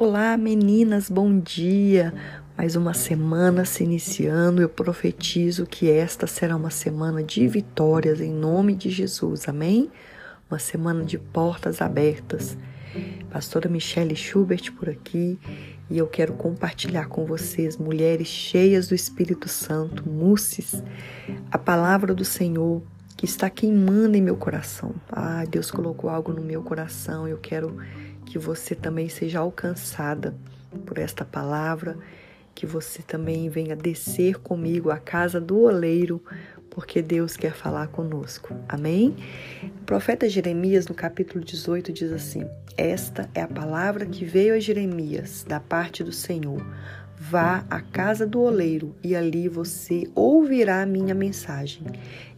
Olá, meninas, bom dia. Mais uma semana se iniciando. Eu profetizo que esta será uma semana de vitórias em nome de Jesus. Amém? Uma semana de portas abertas. Pastora Michelle Schubert por aqui e eu quero compartilhar com vocês, mulheres cheias do Espírito Santo, musses, a palavra do Senhor que está queimando em meu coração. Ah, Deus colocou algo no meu coração. Eu quero que você também seja alcançada por esta palavra, que você também venha descer comigo à casa do oleiro, porque Deus quer falar conosco. Amém? O profeta Jeremias, no capítulo 18, diz assim: Esta é a palavra que veio a Jeremias da parte do Senhor Vá à casa do oleiro e ali você ouvirá a minha mensagem.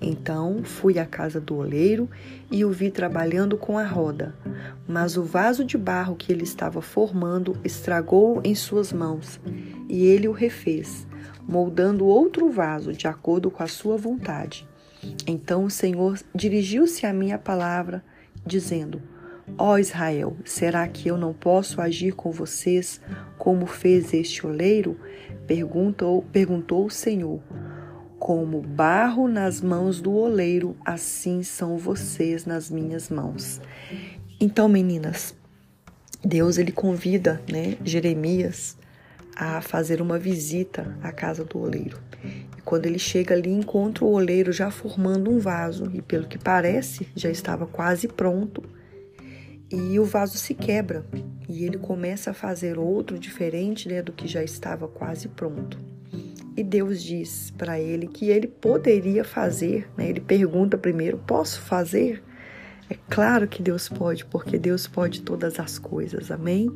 Então fui à casa do oleiro e o vi trabalhando com a roda. Mas o vaso de barro que ele estava formando estragou em suas mãos e ele o refez, moldando outro vaso de acordo com a sua vontade. Então o Senhor dirigiu-se a minha palavra, dizendo: Ó Israel, será que eu não posso agir com vocês como fez este oleiro? Perguntou, perguntou o Senhor. Como barro nas mãos do oleiro, assim são vocês nas minhas mãos. Então, meninas, Deus ele convida, né, Jeremias a fazer uma visita à casa do oleiro. E quando ele chega ali, encontra o oleiro já formando um vaso e pelo que parece, já estava quase pronto e o vaso se quebra e ele começa a fazer outro diferente né, do que já estava quase pronto. E Deus diz para ele que ele poderia fazer, né? ele pergunta primeiro: Posso fazer? É claro que Deus pode, porque Deus pode todas as coisas, amém?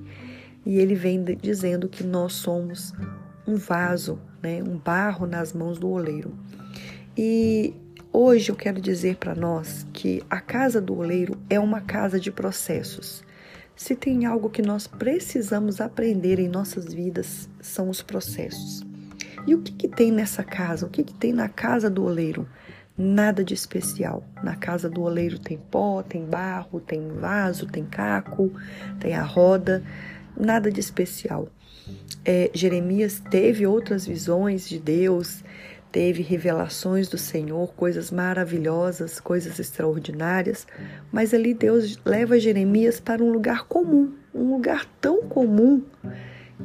E ele vem dizendo que nós somos um vaso, né? um barro nas mãos do oleiro. E Hoje eu quero dizer para nós que a casa do oleiro é uma casa de processos. Se tem algo que nós precisamos aprender em nossas vidas, são os processos. E o que, que tem nessa casa? O que, que tem na casa do oleiro? Nada de especial. Na casa do oleiro tem pó, tem barro, tem vaso, tem caco, tem a roda. Nada de especial. É, Jeremias teve outras visões de Deus, teve revelações do Senhor, coisas maravilhosas, coisas extraordinárias, mas ali Deus leva Jeremias para um lugar comum, um lugar tão comum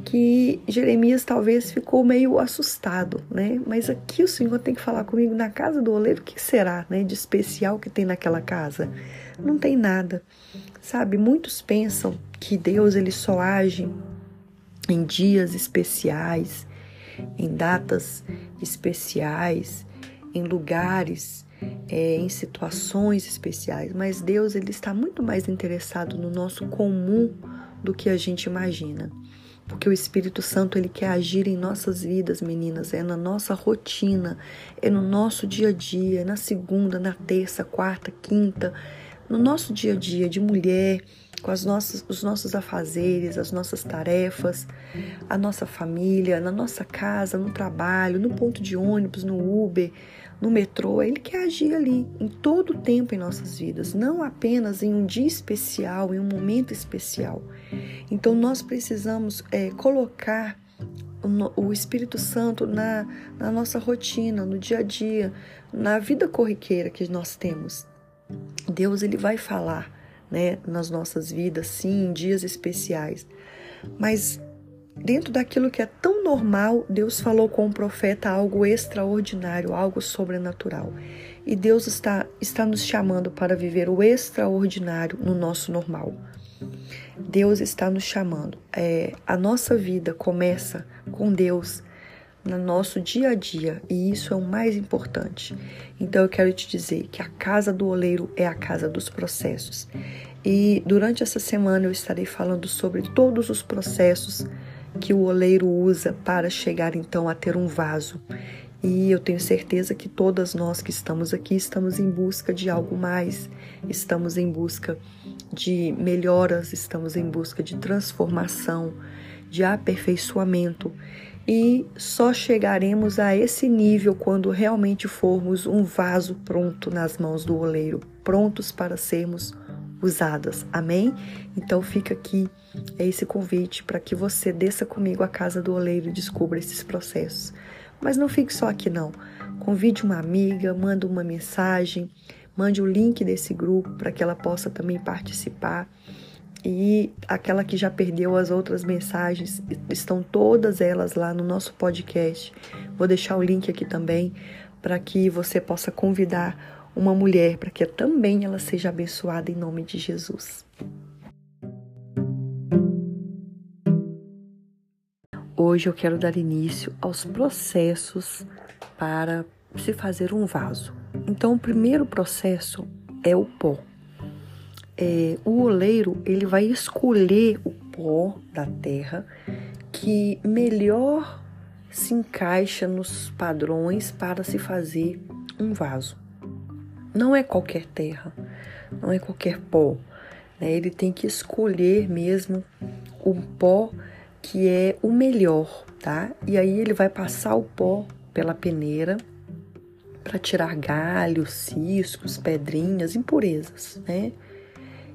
que Jeremias talvez ficou meio assustado, né? Mas aqui o Senhor tem que falar comigo na casa do oleiro, o que será, né, de especial que tem naquela casa? Não tem nada. Sabe, muitos pensam que Deus ele só age em dias especiais, em datas especiais, em lugares, é, em situações especiais, mas Deus ele está muito mais interessado no nosso comum do que a gente imagina. Porque o Espírito Santo ele quer agir em nossas vidas, meninas, é na nossa rotina, é no nosso dia a dia, na segunda, na terça, quarta, quinta, no nosso dia a dia de mulher, com as nossas, os nossos afazeres, as nossas tarefas, a nossa família, na nossa casa, no trabalho, no ponto de ônibus, no Uber, no metrô. Ele quer agir ali em todo o tempo em nossas vidas, não apenas em um dia especial, em um momento especial. Então nós precisamos é, colocar o Espírito Santo na, na nossa rotina, no dia a dia, na vida corriqueira que nós temos. Deus ele vai falar né, nas nossas vidas, sim, em dias especiais. Mas dentro daquilo que é tão normal, Deus falou com o profeta algo extraordinário, algo sobrenatural. E Deus está, está nos chamando para viver o extraordinário no nosso normal. Deus está nos chamando. É, a nossa vida começa com Deus no nosso dia a dia e isso é o mais importante. Então eu quero te dizer que a casa do oleiro é a casa dos processos. E durante essa semana eu estarei falando sobre todos os processos que o oleiro usa para chegar então a ter um vaso. E eu tenho certeza que todas nós que estamos aqui estamos em busca de algo mais, estamos em busca de melhoras, estamos em busca de transformação, de aperfeiçoamento e só chegaremos a esse nível quando realmente formos um vaso pronto nas mãos do oleiro, prontos para sermos usadas. Amém? Então fica aqui esse convite para que você desça comigo à casa do oleiro e descubra esses processos. Mas não fique só aqui não. Convide uma amiga, manda uma mensagem, mande o link desse grupo para que ela possa também participar. E aquela que já perdeu as outras mensagens, estão todas elas lá no nosso podcast. Vou deixar o link aqui também para que você possa convidar uma mulher para que também ela seja abençoada em nome de Jesus. Hoje eu quero dar início aos processos para se fazer um vaso. Então, o primeiro processo é o pó. É, o oleiro ele vai escolher o pó da terra que melhor se encaixa nos padrões para se fazer um vaso. Não é qualquer terra, não é qualquer pó. Né? Ele tem que escolher mesmo o pó que é o melhor, tá? E aí ele vai passar o pó pela peneira para tirar galhos, ciscos, pedrinhas, impurezas, né?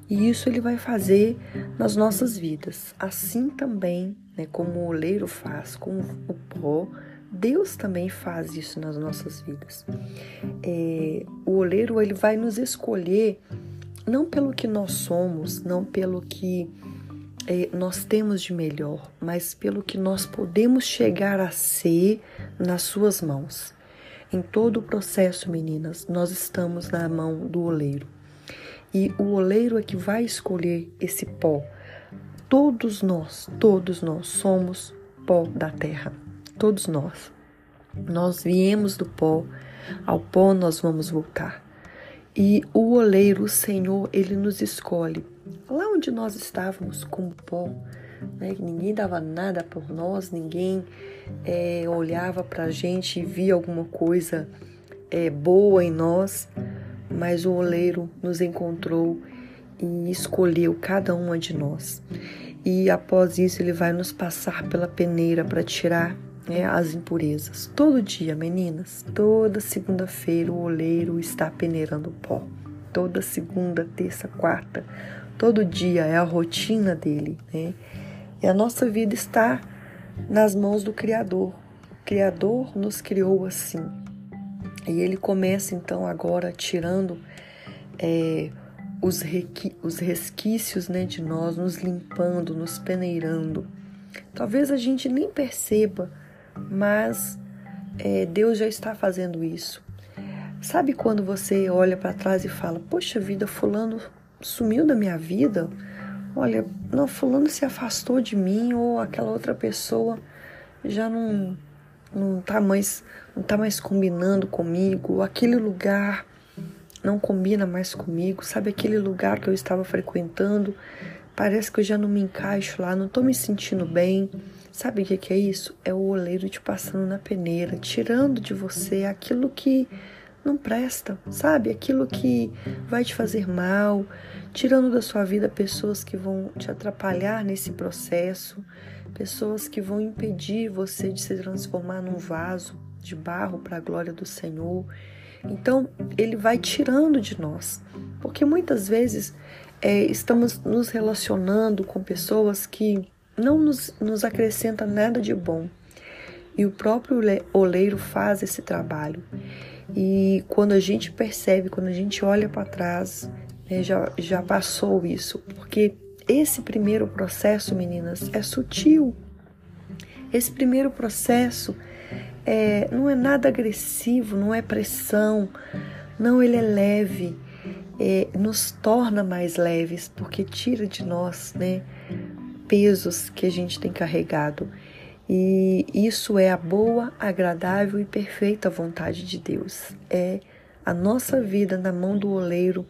E isso ele vai fazer nas nossas vidas. Assim também, né, como o oleiro faz com o pó, Deus também faz isso nas nossas vidas. É, o oleiro ele vai nos escolher não pelo que nós somos, não pelo que é, nós temos de melhor, mas pelo que nós podemos chegar a ser nas suas mãos. Em todo o processo, meninas, nós estamos na mão do oleiro. E o oleiro é que vai escolher esse pó. Todos nós, todos nós somos pó da terra. Todos nós. Nós viemos do pó, ao pó nós vamos voltar. E o oleiro, o Senhor, ele nos escolhe. Lá onde nós estávamos com o pó, né? ninguém dava nada por nós, ninguém é, olhava para a gente e via alguma coisa é, boa em nós mas o oleiro nos encontrou e escolheu cada uma de nós. E após isso, ele vai nos passar pela peneira para tirar né, as impurezas. Todo dia, meninas, toda segunda-feira, o oleiro está peneirando pó. Toda segunda, terça, quarta, todo dia é a rotina dele, né? E a nossa vida está nas mãos do Criador. O Criador nos criou assim. E ele começa então agora tirando é, os, os resquícios né, de nós, nos limpando, nos peneirando. Talvez a gente nem perceba, mas é, Deus já está fazendo isso. Sabe quando você olha para trás e fala: Poxa vida, Fulano sumiu da minha vida? Olha, não, Fulano se afastou de mim, ou aquela outra pessoa já não não tá mais não tá mais combinando comigo, aquele lugar não combina mais comigo, sabe aquele lugar que eu estava frequentando, parece que eu já não me encaixo lá, não tô me sentindo bem. Sabe o que, que é isso? É o oleiro te passando na peneira, tirando de você aquilo que não presta, sabe? Aquilo que vai te fazer mal, tirando da sua vida pessoas que vão te atrapalhar nesse processo, pessoas que vão impedir você de se transformar num vaso de barro para a glória do Senhor. Então, ele vai tirando de nós, porque muitas vezes é, estamos nos relacionando com pessoas que não nos, nos acrescentam nada de bom. E o próprio oleiro faz esse trabalho. E quando a gente percebe, quando a gente olha para trás, né, já, já passou isso, porque esse primeiro processo, meninas, é sutil. Esse primeiro processo é, não é nada agressivo, não é pressão, não, ele é leve, é, nos torna mais leves, porque tira de nós né, pesos que a gente tem carregado. E isso é a boa, agradável e perfeita vontade de Deus. É a nossa vida na mão do oleiro,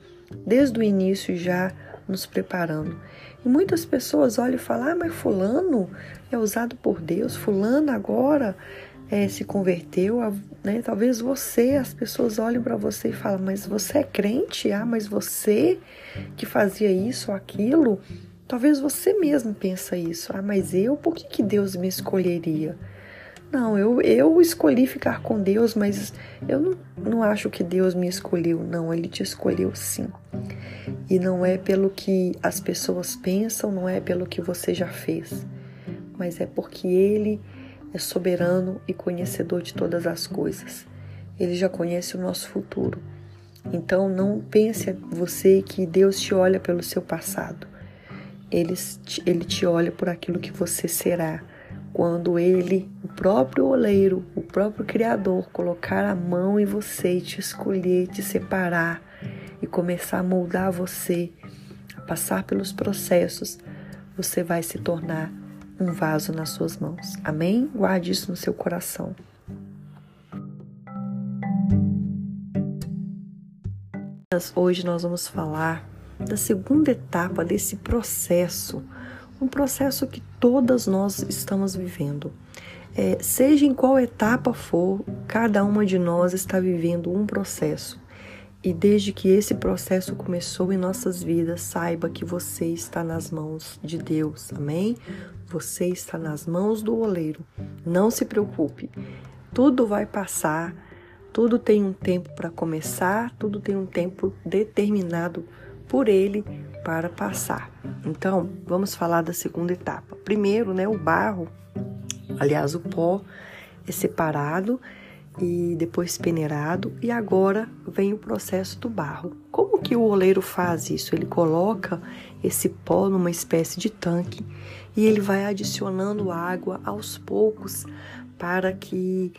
desde o início já nos preparando. E muitas pessoas olham e falam: ah, mas Fulano é usado por Deus, Fulano agora é, se converteu. Né? Talvez você, as pessoas olhem para você e falam: mas você é crente? Ah, mas você que fazia isso ou aquilo? Talvez você mesmo pensa isso. Ah, mas eu, por que, que Deus me escolheria? Não, eu, eu escolhi ficar com Deus, mas eu não, não acho que Deus me escolheu, não, Ele te escolheu sim. E não é pelo que as pessoas pensam, não é pelo que você já fez, mas é porque Ele é soberano e conhecedor de todas as coisas. Ele já conhece o nosso futuro. Então não pense você que Deus te olha pelo seu passado. Ele, ele te olha por aquilo que você será quando ele, o próprio oleiro, o próprio Criador, colocar a mão em você e te escolher, te separar e começar a moldar você, a passar pelos processos, você vai se tornar um vaso nas suas mãos. Amém? Guarde isso no seu coração. Hoje nós vamos falar da segunda etapa desse processo um processo que todas nós estamos vivendo. É, seja em qual etapa for, cada uma de nós está vivendo um processo. E desde que esse processo começou em nossas vidas, saiba que você está nas mãos de Deus, amém? Você está nas mãos do oleiro. Não se preocupe, tudo vai passar, tudo tem um tempo para começar, tudo tem um tempo determinado por ele para passar. Então, vamos falar da segunda etapa. Primeiro, né, o barro, aliás, o pó é separado e depois peneirado e agora vem o processo do barro. Como que o oleiro faz isso? Ele coloca esse pó numa espécie de tanque e ele vai adicionando água aos poucos para que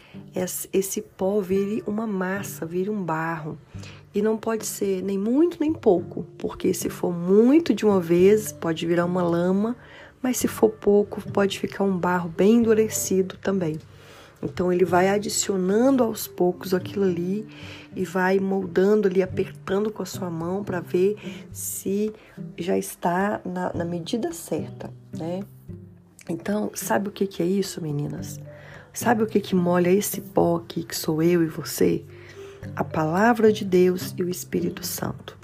esse pó vire uma massa, vire um barro. E não pode ser nem muito nem pouco, porque se for muito de uma vez, pode virar uma lama, mas se for pouco, pode ficar um barro bem endurecido também. Então ele vai adicionando aos poucos aquilo ali e vai moldando ali, apertando com a sua mão para ver se já está na, na, medida certa, né? Então, sabe o que, que é isso, meninas? Sabe o que, que molha esse pó aqui que sou eu e você? a palavra de Deus e o Espírito Santo.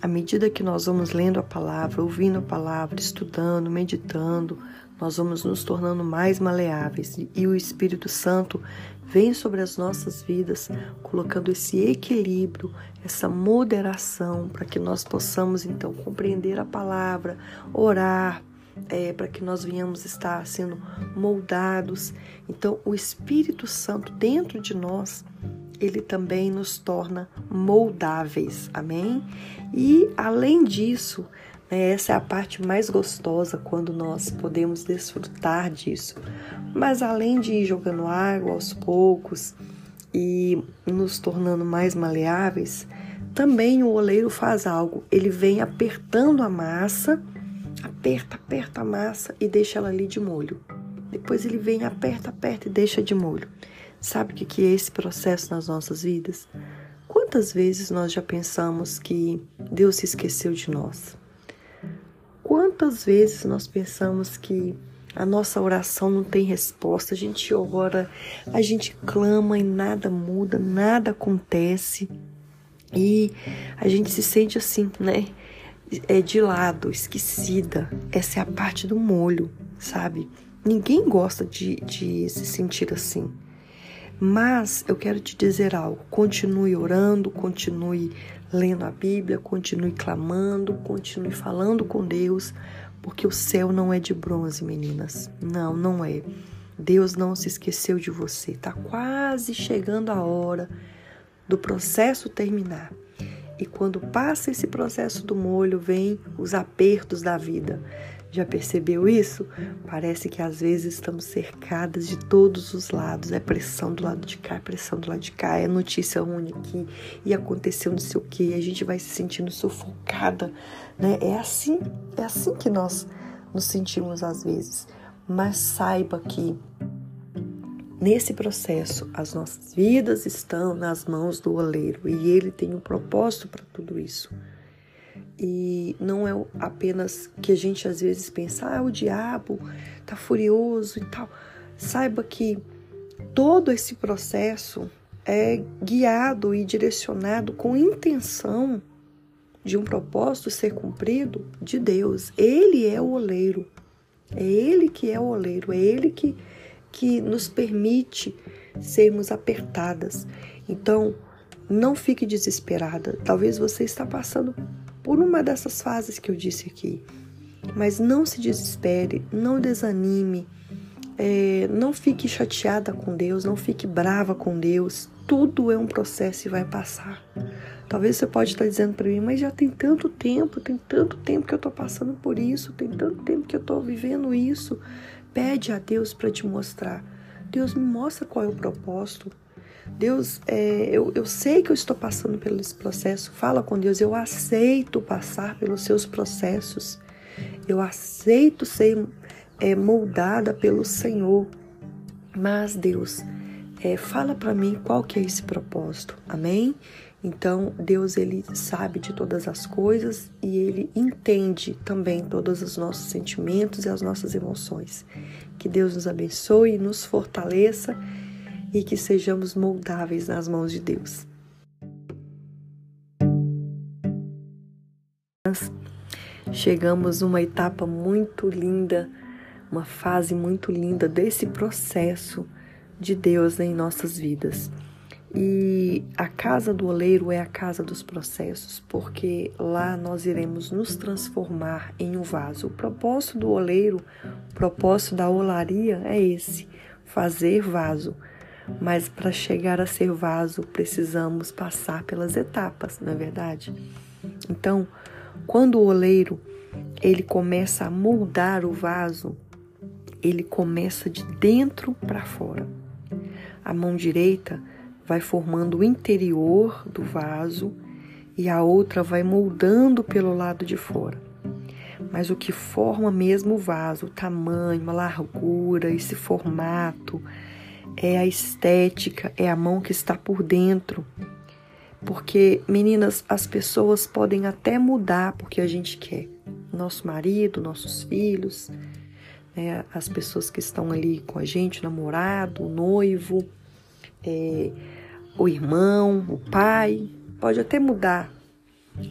À medida que nós vamos lendo a palavra, ouvindo a palavra, estudando, meditando, nós vamos nos tornando mais maleáveis e o Espírito Santo vem sobre as nossas vidas, colocando esse equilíbrio, essa moderação, para que nós possamos então compreender a palavra, orar, é, para que nós venhamos estar sendo moldados. Então, o Espírito Santo dentro de nós ele também nos torna moldáveis, amém? E além disso, essa é a parte mais gostosa quando nós podemos desfrutar disso. Mas além de ir jogando água aos poucos e nos tornando mais maleáveis, também o oleiro faz algo. Ele vem apertando a massa, aperta, aperta a massa e deixa ela ali de molho. Depois ele vem, aperta, aperta e deixa de molho. Sabe o que é esse processo nas nossas vidas? Quantas vezes nós já pensamos que Deus se esqueceu de nós? Quantas vezes nós pensamos que a nossa oração não tem resposta? A gente ora, a gente clama e nada muda, nada acontece. E a gente se sente assim, né? É de lado, esquecida. Essa é a parte do molho, sabe? Ninguém gosta de, de se sentir assim. Mas eu quero te dizer algo: continue orando, continue lendo a Bíblia, continue clamando, continue falando com Deus, porque o céu não é de bronze, meninas. Não, não é. Deus não se esqueceu de você. Está quase chegando a hora do processo terminar. E quando passa esse processo do molho, vem os apertos da vida. Já percebeu isso? Parece que às vezes estamos cercadas de todos os lados. É pressão do lado de cá, é pressão do lado de cá, é notícia ruim aqui e aconteceu não sei o que. A gente vai se sentindo sufocada, né? É assim, é assim que nós nos sentimos às vezes. Mas saiba que Nesse processo, as nossas vidas estão nas mãos do oleiro e ele tem um propósito para tudo isso. E não é apenas que a gente às vezes pensa, ah, o diabo tá furioso e tal. Saiba que todo esse processo é guiado e direcionado com intenção de um propósito ser cumprido de Deus. Ele é o oleiro. É ele que é o oleiro, é ele que que nos permite sermos apertadas. Então, não fique desesperada. Talvez você está passando por uma dessas fases que eu disse aqui. Mas não se desespere, não desanime, é, não fique chateada com Deus, não fique brava com Deus. Tudo é um processo e vai passar. Talvez você pode estar dizendo para mim, mas já tem tanto tempo, tem tanto tempo que eu estou passando por isso, tem tanto tempo que eu estou vivendo isso. Pede a Deus para te mostrar. Deus me mostra qual é o propósito. Deus, é, eu, eu sei que eu estou passando pelo esse processo. Fala com Deus, eu aceito passar pelos seus processos. Eu aceito ser é, moldada pelo Senhor. Mas Deus, é, fala para mim qual que é esse propósito. Amém? Então, Deus ele sabe de todas as coisas e ele entende também todos os nossos sentimentos e as nossas emoções. Que Deus nos abençoe e nos fortaleça e que sejamos moldáveis nas mãos de Deus. Chegamos uma etapa muito linda, uma fase muito linda desse processo de Deus em nossas vidas. E a casa do oleiro é a casa dos processos, porque lá nós iremos nos transformar em um vaso. O propósito do oleiro, o propósito da olaria é esse: fazer vaso. Mas para chegar a ser vaso, precisamos passar pelas etapas, não é verdade? Então, quando o oleiro ele começa a moldar o vaso, ele começa de dentro para fora. A mão direita vai formando o interior do vaso e a outra vai moldando pelo lado de fora. Mas o que forma mesmo o vaso, o tamanho, a largura, esse formato, é a estética, é a mão que está por dentro. Porque, meninas, as pessoas podem até mudar porque a gente quer. Nosso marido, nossos filhos, né, as pessoas que estão ali com a gente, o namorado, o noivo, é, o irmão, o pai, pode até mudar,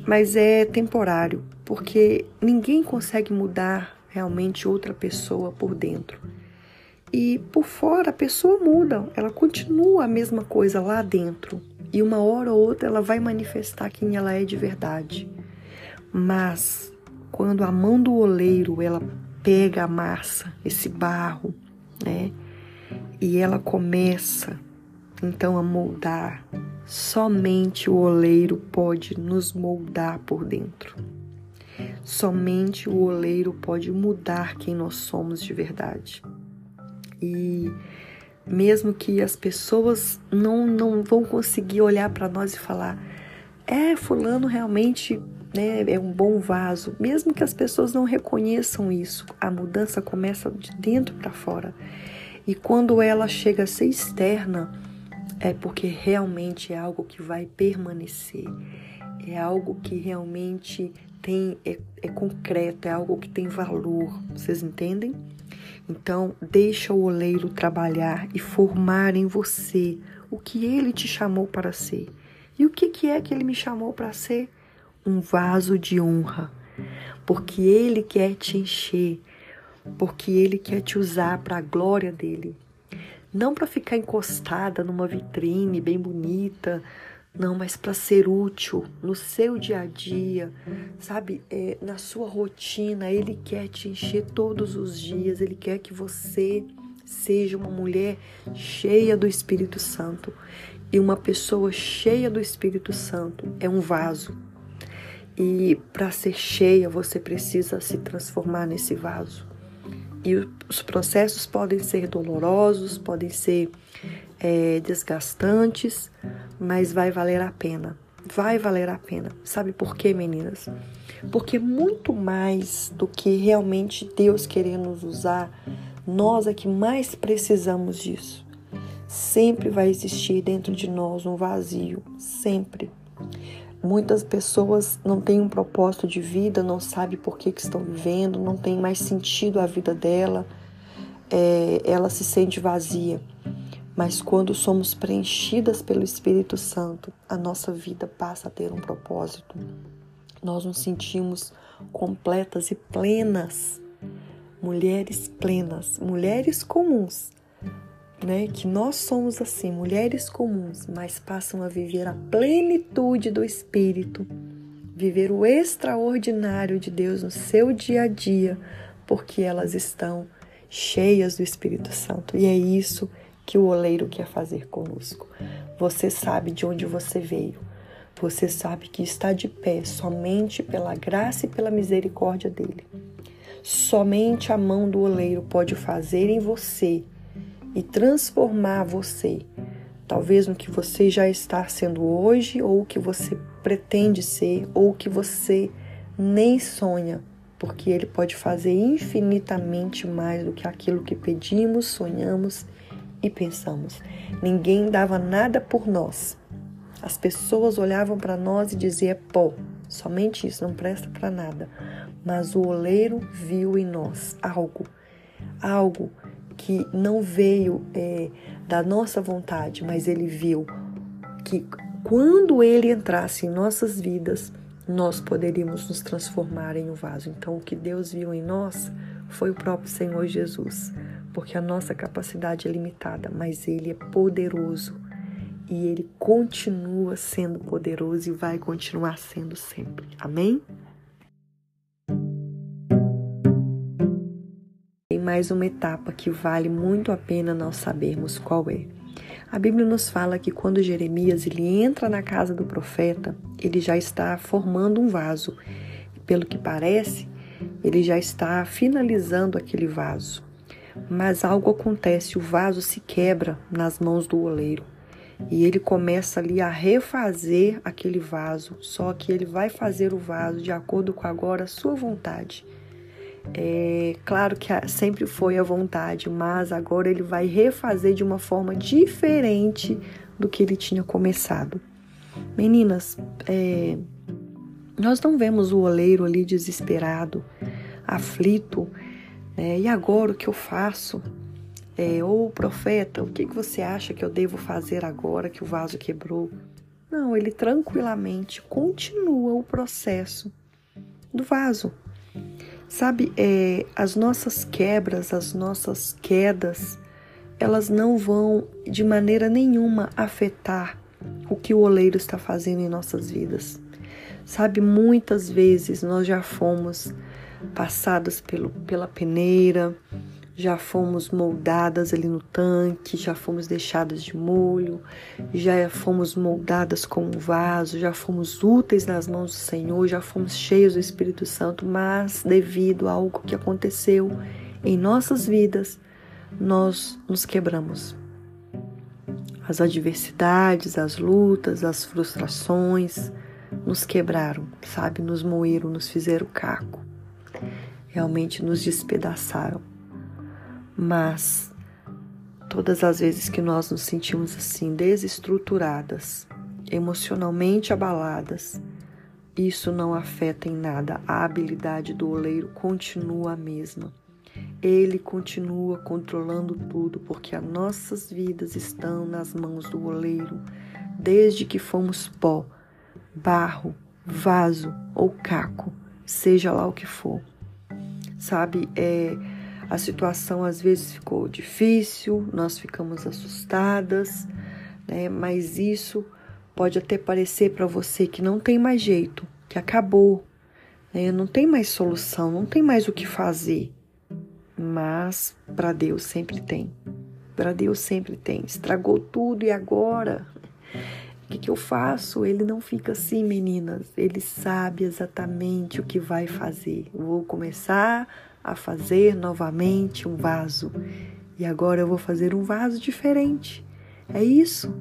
mas é temporário, porque ninguém consegue mudar realmente outra pessoa por dentro. E por fora a pessoa muda, ela continua a mesma coisa lá dentro. E uma hora ou outra ela vai manifestar quem ela é de verdade. Mas quando a mão do oleiro ela pega a massa, esse barro, né? E ela começa então a moldar. Somente o oleiro pode nos moldar por dentro. Somente o oleiro pode mudar quem nós somos de verdade. E mesmo que as pessoas não, não vão conseguir olhar para nós e falar, é, fulano realmente né, é um bom vaso. Mesmo que as pessoas não reconheçam isso, a mudança começa de dentro para fora. E quando ela chega a ser externa, é porque realmente é algo que vai permanecer, é algo que realmente tem é, é concreto, é algo que tem valor. Vocês entendem? Então, deixa o oleiro trabalhar e formar em você o que ele te chamou para ser. E o que, que é que ele me chamou para ser? Um vaso de honra. Porque ele quer te encher, porque ele quer te usar para a glória dele. Não para ficar encostada numa vitrine bem bonita, não, mas para ser útil no seu dia a dia, sabe? É, na sua rotina, Ele quer te encher todos os dias, Ele quer que você seja uma mulher cheia do Espírito Santo. E uma pessoa cheia do Espírito Santo é um vaso. E para ser cheia, você precisa se transformar nesse vaso. E os processos podem ser dolorosos, podem ser é, desgastantes, mas vai valer a pena. Vai valer a pena. Sabe por quê, meninas? Porque muito mais do que realmente Deus querer nos usar, nós é que mais precisamos disso. Sempre vai existir dentro de nós um vazio, sempre. Muitas pessoas não têm um propósito de vida, não sabem por que, que estão vivendo, não tem mais sentido a vida dela, é, ela se sente vazia. Mas quando somos preenchidas pelo Espírito Santo, a nossa vida passa a ter um propósito. Nós nos sentimos completas e plenas, mulheres plenas, mulheres comuns, né, que nós somos assim, mulheres comuns, mas passam a viver a plenitude do Espírito, viver o extraordinário de Deus no seu dia a dia, porque elas estão cheias do Espírito Santo. E é isso que o oleiro quer fazer conosco. Você sabe de onde você veio. Você sabe que está de pé somente pela graça e pela misericórdia dele. Somente a mão do oleiro pode fazer em você e transformar você, talvez no que você já está sendo hoje, ou o que você pretende ser, ou o que você nem sonha, porque Ele pode fazer infinitamente mais do que aquilo que pedimos, sonhamos e pensamos. Ninguém dava nada por nós. As pessoas olhavam para nós e diziam: pó, somente isso, não presta para nada. Mas o oleiro viu em nós algo, algo que não veio é, da nossa vontade, mas ele viu que quando ele entrasse em nossas vidas, nós poderíamos nos transformar em um vaso. Então, o que Deus viu em nós foi o próprio Senhor Jesus, porque a nossa capacidade é limitada, mas Ele é poderoso e Ele continua sendo poderoso e vai continuar sendo sempre. Amém? mais uma etapa que vale muito a pena nós sabermos qual é. A Bíblia nos fala que quando Jeremias ele entra na casa do profeta, ele já está formando um vaso. Pelo que parece, ele já está finalizando aquele vaso. Mas algo acontece, o vaso se quebra nas mãos do oleiro. E ele começa ali a refazer aquele vaso, só que ele vai fazer o vaso de acordo com agora a sua vontade. É claro que sempre foi a vontade, mas agora ele vai refazer de uma forma diferente do que ele tinha começado. Meninas, é, nós não vemos o oleiro ali desesperado, aflito, né? e agora o que eu faço? É, ou profeta, o que, que você acha que eu devo fazer agora que o vaso quebrou? Não, ele tranquilamente continua o processo do vaso. Sabe, é, as nossas quebras, as nossas quedas, elas não vão de maneira nenhuma afetar o que o oleiro está fazendo em nossas vidas. Sabe, muitas vezes nós já fomos passadas pelo, pela peneira, já fomos moldadas ali no tanque, já fomos deixadas de molho, já fomos moldadas com um vaso, já fomos úteis nas mãos do Senhor, já fomos cheios do Espírito Santo, mas devido a algo que aconteceu em nossas vidas, nós nos quebramos. As adversidades, as lutas, as frustrações nos quebraram, sabe? Nos moeram, nos fizeram caco. Realmente nos despedaçaram. Mas todas as vezes que nós nos sentimos assim desestruturadas, emocionalmente abaladas, isso não afeta em nada. A habilidade do oleiro continua a mesma. Ele continua controlando tudo, porque as nossas vidas estão nas mãos do oleiro, desde que fomos pó, barro, vaso ou caco, seja lá o que for. Sabe, é a situação às vezes ficou difícil, nós ficamos assustadas, né? Mas isso pode até parecer para você que não tem mais jeito, que acabou, né? não tem mais solução, não tem mais o que fazer. Mas para Deus sempre tem. Para Deus sempre tem. Estragou tudo e agora? O que, que, eu faço? Ele não fica assim, meninas. Ele sabe exatamente o que vai fazer. Vou começar a fazer novamente um vaso. E agora eu vou fazer um vaso diferente. É isso.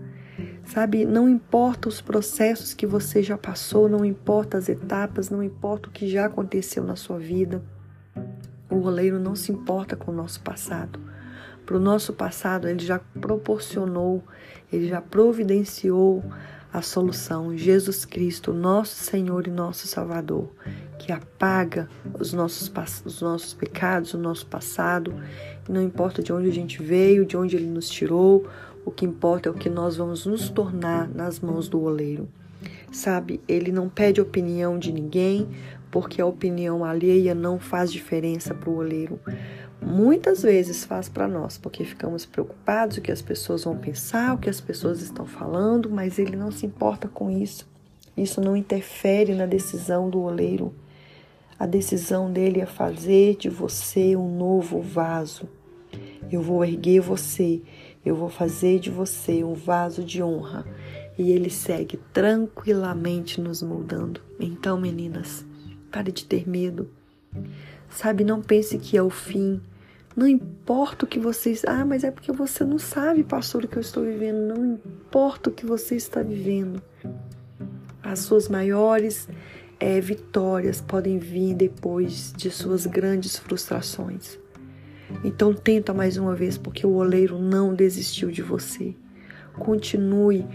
Sabe, não importa os processos que você já passou, não importa as etapas, não importa o que já aconteceu na sua vida. O oleiro não se importa com o nosso passado. Para o nosso passado, ele já proporcionou, ele já providenciou a solução, Jesus Cristo, nosso Senhor e nosso Salvador, que apaga os nossos, os nossos pecados, o nosso passado, não importa de onde a gente veio, de onde ele nos tirou, o que importa é o que nós vamos nos tornar nas mãos do oleiro. Sabe, ele não pede opinião de ninguém, porque a opinião alheia não faz diferença para o oleiro. Muitas vezes faz para nós, porque ficamos preocupados o que as pessoas vão pensar, o que as pessoas estão falando, mas ele não se importa com isso. Isso não interfere na decisão do oleiro. A decisão dele é fazer de você um novo vaso. Eu vou erguer você, eu vou fazer de você um vaso de honra. E ele segue tranquilamente nos moldando. Então, meninas, pare de ter medo. Sabe, não pense que é o fim. Não importa o que vocês. Ah, mas é porque você não sabe, pastor, o que eu estou vivendo. Não importa o que você está vivendo. As suas maiores é, vitórias podem vir depois de suas grandes frustrações. Então tenta mais uma vez, porque o oleiro não desistiu de você. Continue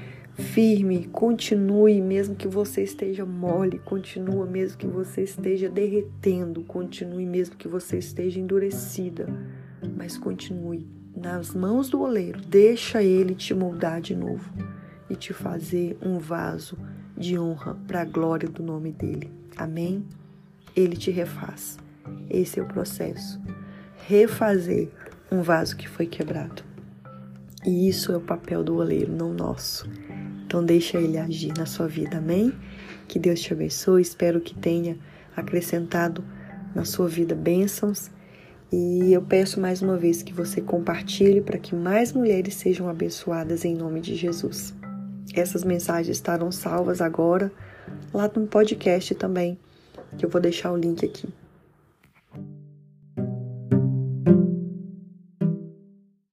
firme, continue mesmo que você esteja mole, continua mesmo que você esteja derretendo, continue mesmo que você esteja endurecida, mas continue nas mãos do oleiro. Deixa ele te moldar de novo e te fazer um vaso de honra para a glória do nome dele. Amém? Ele te refaz. Esse é o processo. Refazer um vaso que foi quebrado. E isso é o papel do oleiro, não nosso. Então deixa ele agir na sua vida, amém? Que Deus te abençoe. Espero que tenha acrescentado na sua vida bênçãos. E eu peço mais uma vez que você compartilhe para que mais mulheres sejam abençoadas em nome de Jesus. Essas mensagens estarão salvas agora lá no podcast também, que eu vou deixar o link aqui.